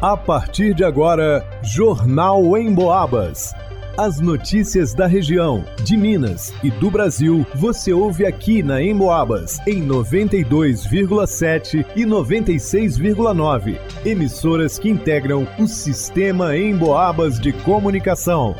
A partir de agora, Jornal em Boabas. As notícias da região, de Minas e do Brasil, você ouve aqui na Emboabas, em 92,7 e 96,9. Emissoras que integram o sistema Emboabas de comunicação.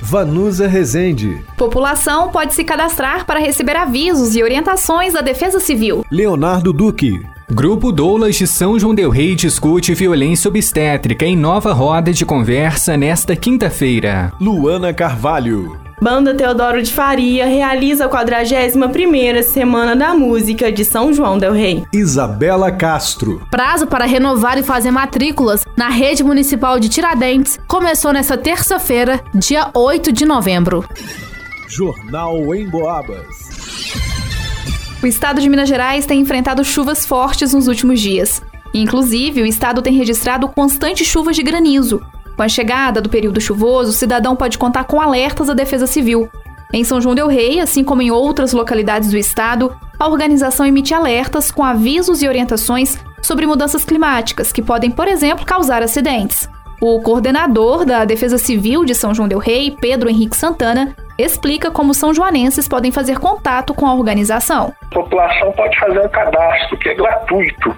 Vanusa Rezende. População pode se cadastrar para receber avisos e orientações da Defesa Civil. Leonardo Duque. Grupo Doulas de São João Del Rei discute violência obstétrica em nova roda de conversa nesta quinta-feira. Luana Carvalho. Banda Teodoro de Faria realiza a 41ª Semana da Música de São João del Rei. Isabela Castro. Prazo para renovar e fazer matrículas na rede municipal de Tiradentes começou nesta terça-feira, dia 8 de novembro. Jornal em Boabas. O estado de Minas Gerais tem enfrentado chuvas fortes nos últimos dias. Inclusive, o estado tem registrado constantes chuvas de granizo. Com a chegada do período chuvoso, o cidadão pode contar com alertas da Defesa Civil. Em São João del Rei, assim como em outras localidades do estado, a organização emite alertas com avisos e orientações sobre mudanças climáticas que podem, por exemplo, causar acidentes. O coordenador da Defesa Civil de São João del Rei, Pedro Henrique Santana, explica como são joanenses podem fazer contato com a organização. A população pode fazer um cadastro que é gratuito,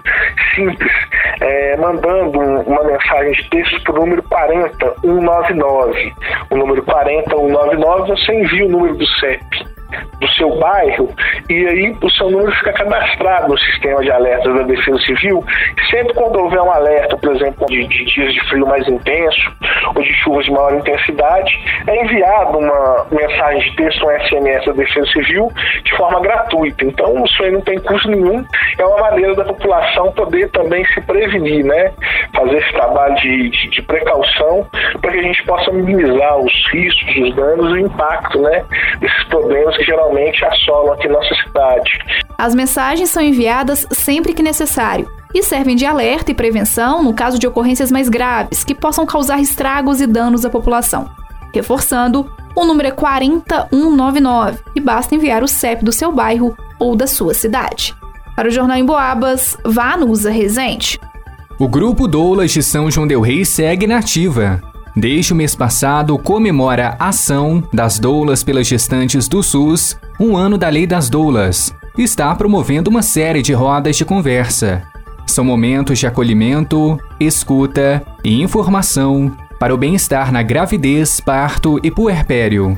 simples, é, mandando uma mensagem de texto para o número 40199. O número 40199 você envia o número do CEP do seu bairro e aí o seu número fica cadastrado no sistema de alertas da Defesa Civil. Sempre quando houver um alerta, por exemplo, de, de dias de frio mais intenso ou de chuvas de maior intensidade, é enviado uma mensagem de texto, um SMS da Defesa Civil de forma gratuita. Então isso aí não tem custo nenhum, é uma maneira da população poder também se prevenir, né? Fazer esse trabalho de, de, de precaução para que a gente possa minimizar os riscos, os danos e o impacto, né? Desses problemas que geralmente assolam aqui nossa cidade. As mensagens são enviadas sempre que necessário e servem de alerta e prevenção no caso de ocorrências mais graves que possam causar estragos e danos à população. Reforçando, o número é 40199 e basta enviar o CEP do seu bairro ou da sua cidade. Para o Jornal em Boabas, vá no Usa Resente. O Grupo Doulas de São João Del Rei segue na ativa. Desde o mês passado, comemora a ação das doulas pelas gestantes do SUS, um ano da Lei das Doulas. Está promovendo uma série de rodas de conversa. São momentos de acolhimento, escuta e informação para o bem-estar na gravidez, parto e puerpério.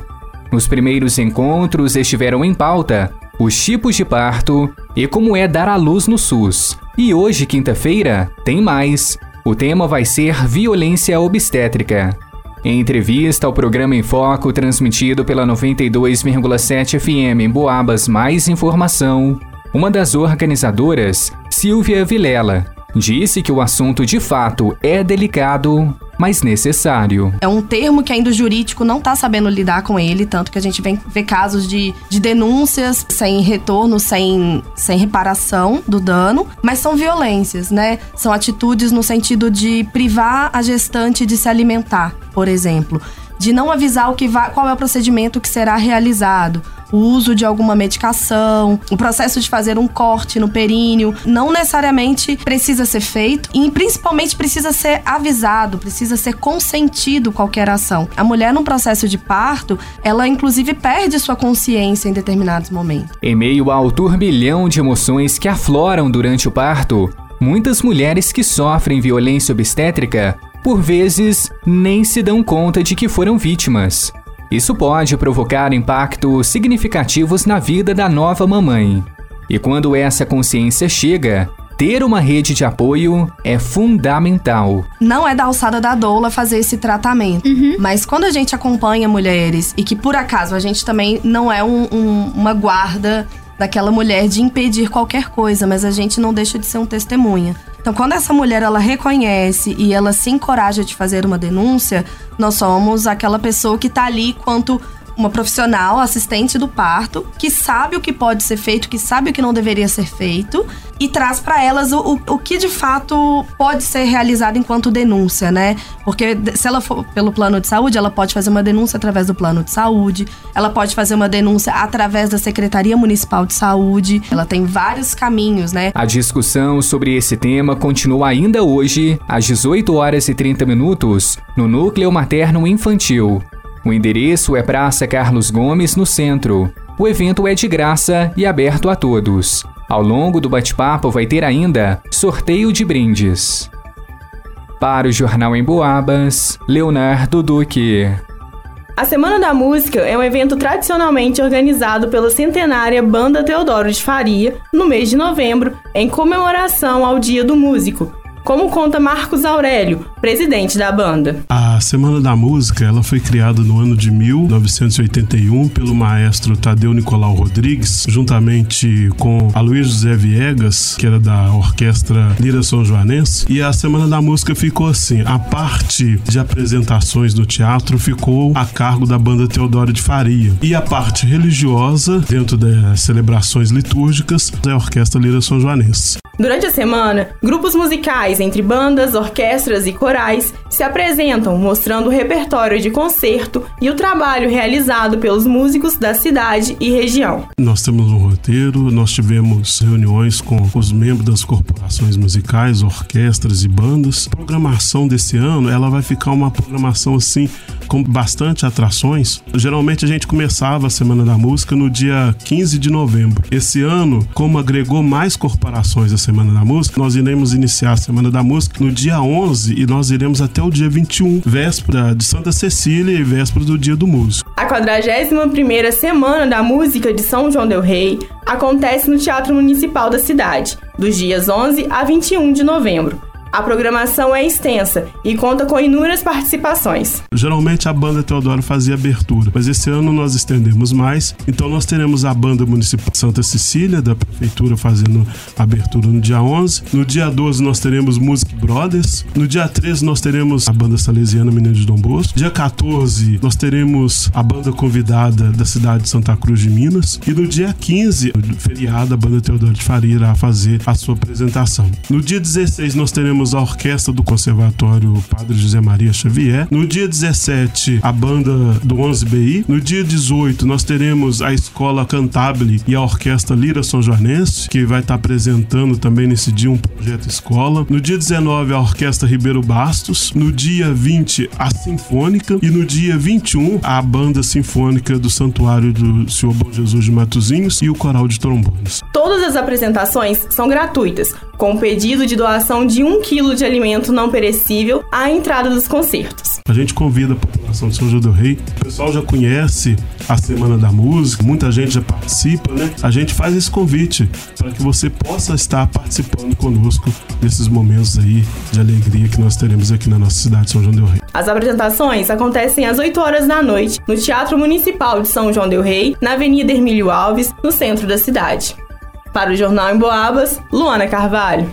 Nos primeiros encontros estiveram em pauta os tipos de parto e como é dar à luz no SUS. E hoje, quinta-feira, tem mais o tema vai ser violência obstétrica. Em entrevista ao programa em Foco, transmitido pela 92,7 FM em Boabas Mais Informação, uma das organizadoras, Silvia Vilela, disse que o assunto de fato é delicado, mas necessário. É um termo que ainda o jurídico não está sabendo lidar com ele, tanto que a gente vem ver casos de, de denúncias sem retorno, sem, sem reparação do dano, mas são violências, né? São atitudes no sentido de privar a gestante de se alimentar, por exemplo de não avisar o que vai, qual é o procedimento que será realizado, o uso de alguma medicação, o processo de fazer um corte no períneo, não necessariamente precisa ser feito e principalmente precisa ser avisado, precisa ser consentido qualquer ação. A mulher num processo de parto, ela inclusive perde sua consciência em determinados momentos. Em meio ao turbilhão de emoções que afloram durante o parto, muitas mulheres que sofrem violência obstétrica por vezes nem se dão conta de que foram vítimas. Isso pode provocar impactos significativos na vida da nova mamãe. E quando essa consciência chega, ter uma rede de apoio é fundamental. Não é da alçada da doula fazer esse tratamento. Uhum. Mas quando a gente acompanha mulheres e que por acaso a gente também não é um, um, uma guarda daquela mulher de impedir qualquer coisa, mas a gente não deixa de ser um testemunha. Então, quando essa mulher ela reconhece e ela se encoraja de fazer uma denúncia, nós somos aquela pessoa que está ali quanto uma profissional, assistente do parto, que sabe o que pode ser feito, que sabe o que não deveria ser feito e traz para elas o, o, o, que de fato pode ser realizado enquanto denúncia, né? Porque se ela for pelo plano de saúde, ela pode fazer uma denúncia através do plano de saúde, ela pode fazer uma denúncia através da Secretaria Municipal de Saúde, ela tem vários caminhos, né? A discussão sobre esse tema continua ainda hoje, às 18 horas e 30 minutos, no Núcleo Materno Infantil. O endereço é Praça Carlos Gomes, no centro. O evento é de graça e aberto a todos. Ao longo do bate-papo vai ter ainda sorteio de brindes. Para o Jornal em Boabas, Leonardo Duque. A Semana da Música é um evento tradicionalmente organizado pela centenária Banda Teodoro de Faria no mês de novembro, em comemoração ao Dia do Músico, como conta Marcos Aurélio, presidente da banda. A Semana da Música ela foi criada no ano de 1981 pelo maestro Tadeu Nicolau Rodrigues, juntamente com Aloysio José Viegas, que era da Orquestra Lira São Joanense. E a Semana da Música ficou assim: a parte de apresentações no teatro ficou a cargo da banda Teodoro de Faria. E a parte religiosa, dentro das celebrações litúrgicas, é a Orquestra Lira São Joanense. Durante a semana, grupos musicais entre bandas, orquestras e corais se apresentam mostrando o repertório de concerto e o trabalho realizado pelos músicos da cidade e região. Nós temos um roteiro, nós tivemos reuniões com os membros das corporações musicais, orquestras e bandas. A programação desse ano, ela vai ficar uma programação assim com bastante atrações. Geralmente a gente começava a Semana da Música no dia 15 de novembro. Esse ano, como agregou mais corporações à Semana da Música, nós iremos iniciar a Semana da Música no dia 11 e nós iremos até o dia 21, véspera de Santa Cecília e véspera do Dia do Músico. A 41ª Semana da Música de São João del Rei acontece no Teatro Municipal da cidade, dos dias 11 a 21 de novembro. A programação é extensa e conta com inúmeras participações. Geralmente a banda Teodoro fazia abertura, mas esse ano nós estendemos mais. Então nós teremos a banda municipal Santa Cecília da prefeitura fazendo abertura no dia 11. No dia 12 nós teremos Music Brothers. No dia 13 nós teremos a banda salesiana Menino de Dom Bosco. Dia 14 nós teremos a banda convidada da cidade de Santa Cruz de Minas. E no dia 15, feriado, a banda Teodoro de Faria irá fazer a sua apresentação. No dia 16 nós teremos teremos a orquestra do Conservatório Padre José Maria Xavier. No dia 17, a banda do 11BI. No dia 18, nós teremos a Escola Cantabile e a Orquestra Lira São Joanense, que vai estar apresentando também nesse dia um projeto escola. No dia 19, a Orquestra Ribeiro Bastos. No dia 20, a Sinfônica. E no dia 21, a Banda Sinfônica do Santuário do Senhor Bom Jesus de Matozinhos e o Coral de Trombones. Todas as apresentações são gratuitas, com pedido de doação de um quilo de alimento não perecível à entrada dos concertos. A gente convida a população de São João do Rei. O pessoal já conhece a Semana da Música, muita gente já participa, né? A gente faz esse convite para que você possa estar participando conosco nesses momentos aí de alegria que nós teremos aqui na nossa cidade de São João do Rei. As apresentações acontecem às 8 horas da noite no Teatro Municipal de São João del Rei, na Avenida Hermílio Alves, no centro da cidade. Para o Jornal em Boabas, Luana Carvalho.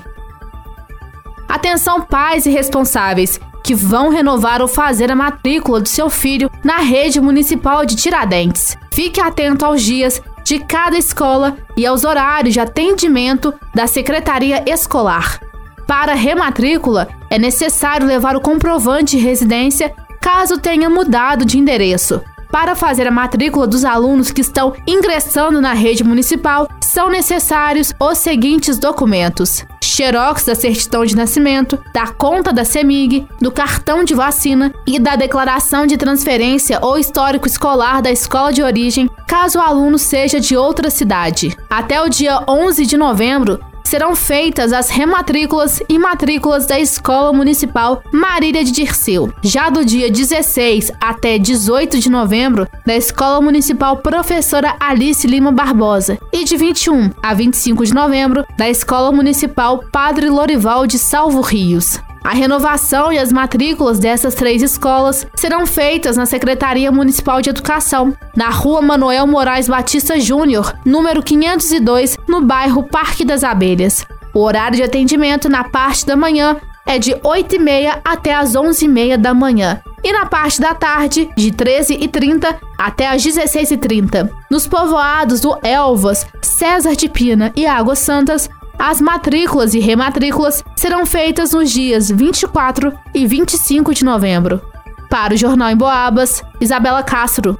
Atenção pais e responsáveis que vão renovar ou fazer a matrícula do seu filho na rede municipal de Tiradentes. Fique atento aos dias de cada escola e aos horários de atendimento da secretaria escolar. Para rematrícula, é necessário levar o comprovante de residência caso tenha mudado de endereço. Para fazer a matrícula dos alunos que estão ingressando na rede municipal, são necessários os seguintes documentos: xerox da certidão de nascimento, da conta da CEMIG, do cartão de vacina e da declaração de transferência ou histórico escolar da escola de origem, caso o aluno seja de outra cidade. Até o dia 11 de novembro, serão feitas as rematrículas e matrículas da Escola Municipal Marília de Dirceu. Já do dia 16 até 18 de novembro, da Escola Municipal Professora Alice Lima Barbosa. E de 21 a 25 de novembro, da Escola Municipal Padre Lorival de Salvo Rios. A renovação e as matrículas dessas três escolas serão feitas na Secretaria Municipal de Educação, na Rua Manuel Moraes Batista Júnior, número 502, no bairro Parque das Abelhas. O horário de atendimento na parte da manhã é de 8h30 até as 11h30 da manhã e na parte da tarde, de 13h30 até as 16h30. Nos povoados do Elvas, César de Pina e Águas Santas, as matrículas e rematrículas serão feitas nos dias 24 e 25 de novembro. Para o Jornal em Boabas, Isabela Castro.